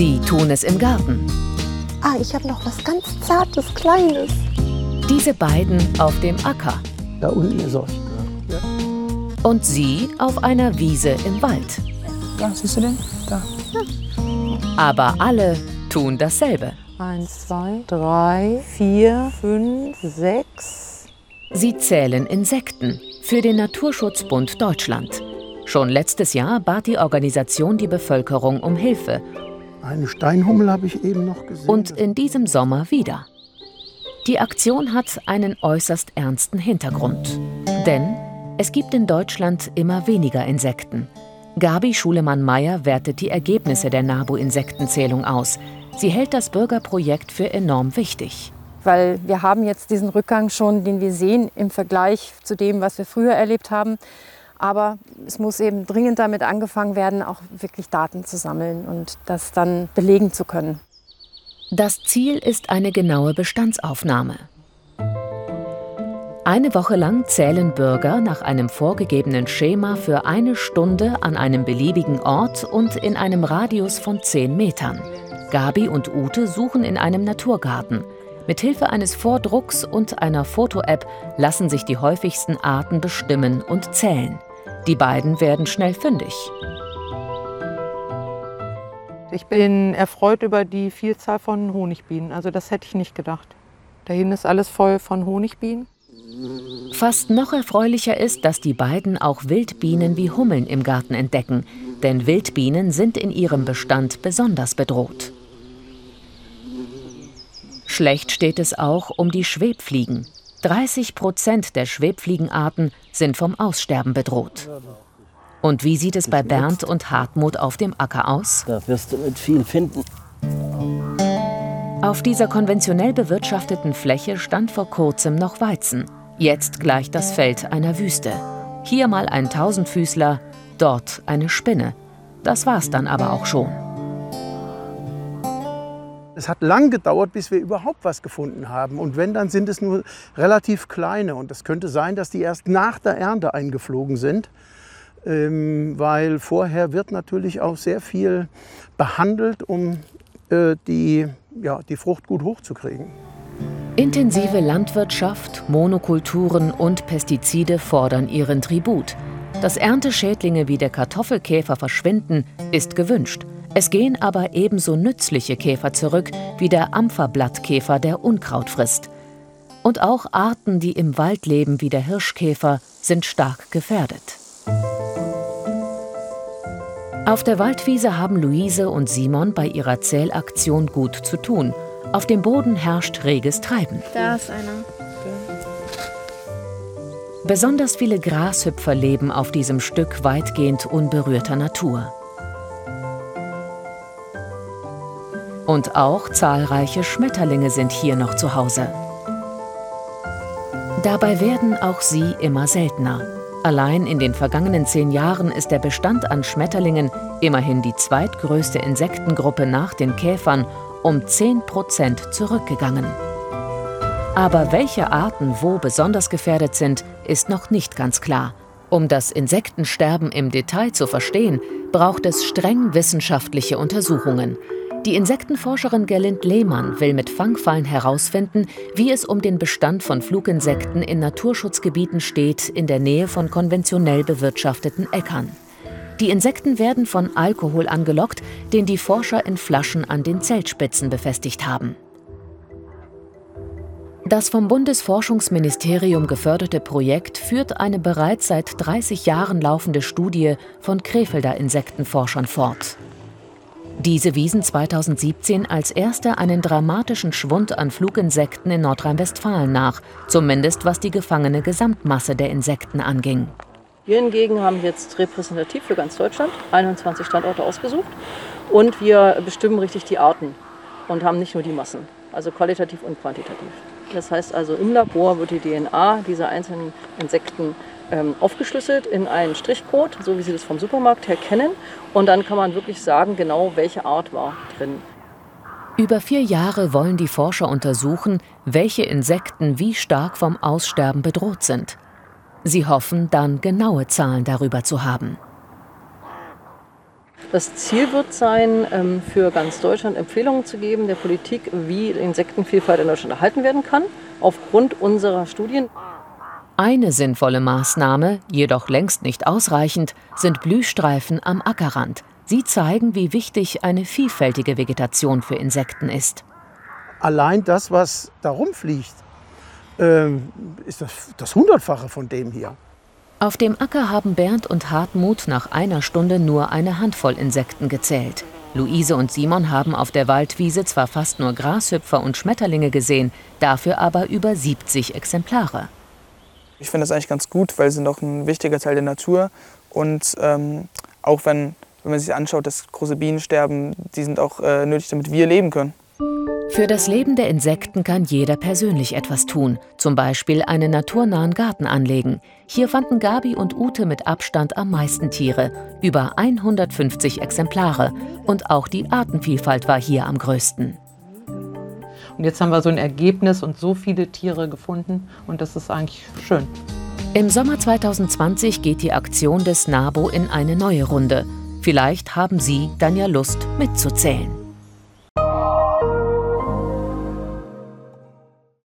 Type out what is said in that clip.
Sie tun es im Garten. Ah, ich habe noch was ganz Zartes, Kleines. Diese beiden auf dem Acker. Da unten ist er. Ja. Und sie auf einer Wiese im Wald. Da, siehst du den? Da. Aber alle tun dasselbe. Eins, zwei, drei, vier, fünf, sechs. Sie zählen Insekten für den Naturschutzbund Deutschland. Schon letztes Jahr bat die Organisation die Bevölkerung um Hilfe. Eine Steinhummel habe ich eben noch gesehen. Und in diesem Sommer wieder. Die Aktion hat einen äußerst ernsten Hintergrund. Denn es gibt in Deutschland immer weniger Insekten. Gabi Schulemann-Meyer wertet die Ergebnisse der NABU-Insektenzählung aus. Sie hält das Bürgerprojekt für enorm wichtig. Weil wir haben jetzt diesen Rückgang schon, den wir sehen im Vergleich zu dem, was wir früher erlebt haben. Aber es muss eben dringend damit angefangen werden, auch wirklich Daten zu sammeln und das dann belegen zu können. Das Ziel ist eine genaue Bestandsaufnahme. Eine Woche lang zählen Bürger nach einem vorgegebenen Schema für eine Stunde an einem beliebigen Ort und in einem Radius von 10 Metern. Gabi und Ute suchen in einem Naturgarten. Mithilfe eines Vordrucks und einer Foto-App lassen sich die häufigsten Arten bestimmen und zählen. Die beiden werden schnell fündig. Ich bin erfreut über die Vielzahl von Honigbienen. Also das hätte ich nicht gedacht. Dahin ist alles voll von Honigbienen. Fast noch erfreulicher ist, dass die beiden auch Wildbienen wie Hummeln im Garten entdecken. Denn Wildbienen sind in ihrem Bestand besonders bedroht. Schlecht steht es auch um die Schwebfliegen. 30 Prozent der Schwebfliegenarten sind vom Aussterben bedroht. Und wie sieht es bei Bernd und Hartmut auf dem Acker aus? Da wirst du mit viel finden. Auf dieser konventionell bewirtschafteten Fläche stand vor kurzem noch Weizen. Jetzt gleicht das Feld einer Wüste. Hier mal ein Tausendfüßler, dort eine Spinne. Das war's dann aber auch schon. Es hat lang gedauert, bis wir überhaupt was gefunden haben. Und wenn, dann sind es nur relativ kleine. Und es könnte sein, dass die erst nach der Ernte eingeflogen sind. Ähm, weil vorher wird natürlich auch sehr viel behandelt, um äh, die, ja, die Frucht gut hochzukriegen. Intensive Landwirtschaft, Monokulturen und Pestizide fordern ihren Tribut. Dass Ernteschädlinge wie der Kartoffelkäfer verschwinden, ist gewünscht. Es gehen aber ebenso nützliche Käfer zurück wie der Ampferblattkäfer, der Unkraut frisst. Und auch Arten, die im Wald leben, wie der Hirschkäfer, sind stark gefährdet. Auf der Waldwiese haben Luise und Simon bei ihrer Zählaktion gut zu tun. Auf dem Boden herrscht reges Treiben. Da ist einer. Besonders viele Grashüpfer leben auf diesem Stück weitgehend unberührter Natur. Und auch zahlreiche Schmetterlinge sind hier noch zu Hause. Dabei werden auch sie immer seltener. Allein in den vergangenen zehn Jahren ist der Bestand an Schmetterlingen, immerhin die zweitgrößte Insektengruppe nach den Käfern, um 10 Prozent zurückgegangen. Aber welche Arten wo besonders gefährdet sind, ist noch nicht ganz klar. Um das Insektensterben im Detail zu verstehen, braucht es streng wissenschaftliche Untersuchungen. Die Insektenforscherin Gerlind Lehmann will mit Fangfallen herausfinden, wie es um den Bestand von Fluginsekten in Naturschutzgebieten steht, in der Nähe von konventionell bewirtschafteten Äckern. Die Insekten werden von Alkohol angelockt, den die Forscher in Flaschen an den Zeltspitzen befestigt haben. Das vom Bundesforschungsministerium geförderte Projekt führt eine bereits seit 30 Jahren laufende Studie von Krefelder Insektenforschern fort. Diese wiesen 2017 als erste einen dramatischen Schwund an Fluginsekten in Nordrhein-Westfalen nach, zumindest was die gefangene Gesamtmasse der Insekten anging. Wir hingegen haben jetzt repräsentativ für ganz Deutschland 21 Standorte ausgesucht und wir bestimmen richtig die Arten und haben nicht nur die Massen, also qualitativ und quantitativ. Das heißt also, im Labor wird die DNA dieser einzelnen Insekten ähm, aufgeschlüsselt in einen Strichcode, so wie Sie das vom Supermarkt her kennen. Und dann kann man wirklich sagen, genau welche Art war drin. Über vier Jahre wollen die Forscher untersuchen, welche Insekten wie stark vom Aussterben bedroht sind. Sie hoffen dann genaue Zahlen darüber zu haben. Das Ziel wird sein, ähm, für ganz Deutschland Empfehlungen zu geben der Politik, wie Insektenvielfalt in Deutschland erhalten werden kann, aufgrund unserer Studien. Eine sinnvolle Maßnahme, jedoch längst nicht ausreichend, sind Blühstreifen am Ackerrand. Sie zeigen, wie wichtig eine vielfältige Vegetation für Insekten ist. Allein das, was da rumfliegt, ähm, ist das, das Hundertfache von dem hier. Auf dem Acker haben Bernd und Hartmut nach einer Stunde nur eine Handvoll Insekten gezählt. Luise und Simon haben auf der Waldwiese zwar fast nur Grashüpfer und Schmetterlinge gesehen, dafür aber über 70 Exemplare. Ich finde das eigentlich ganz gut, weil sie sind auch ein wichtiger Teil der Natur. Und ähm, auch wenn, wenn man sich anschaut, dass große Bienen sterben, die sind auch äh, nötig, damit wir leben können. Für das Leben der Insekten kann jeder persönlich etwas tun, zum Beispiel einen naturnahen Garten anlegen. Hier fanden Gabi und Ute mit Abstand am meisten Tiere, über 150 Exemplare. Und auch die Artenvielfalt war hier am größten. Und jetzt haben wir so ein Ergebnis und so viele Tiere gefunden und das ist eigentlich schön. Im Sommer 2020 geht die Aktion des NABO in eine neue Runde. Vielleicht haben Sie dann ja Lust mitzuzählen.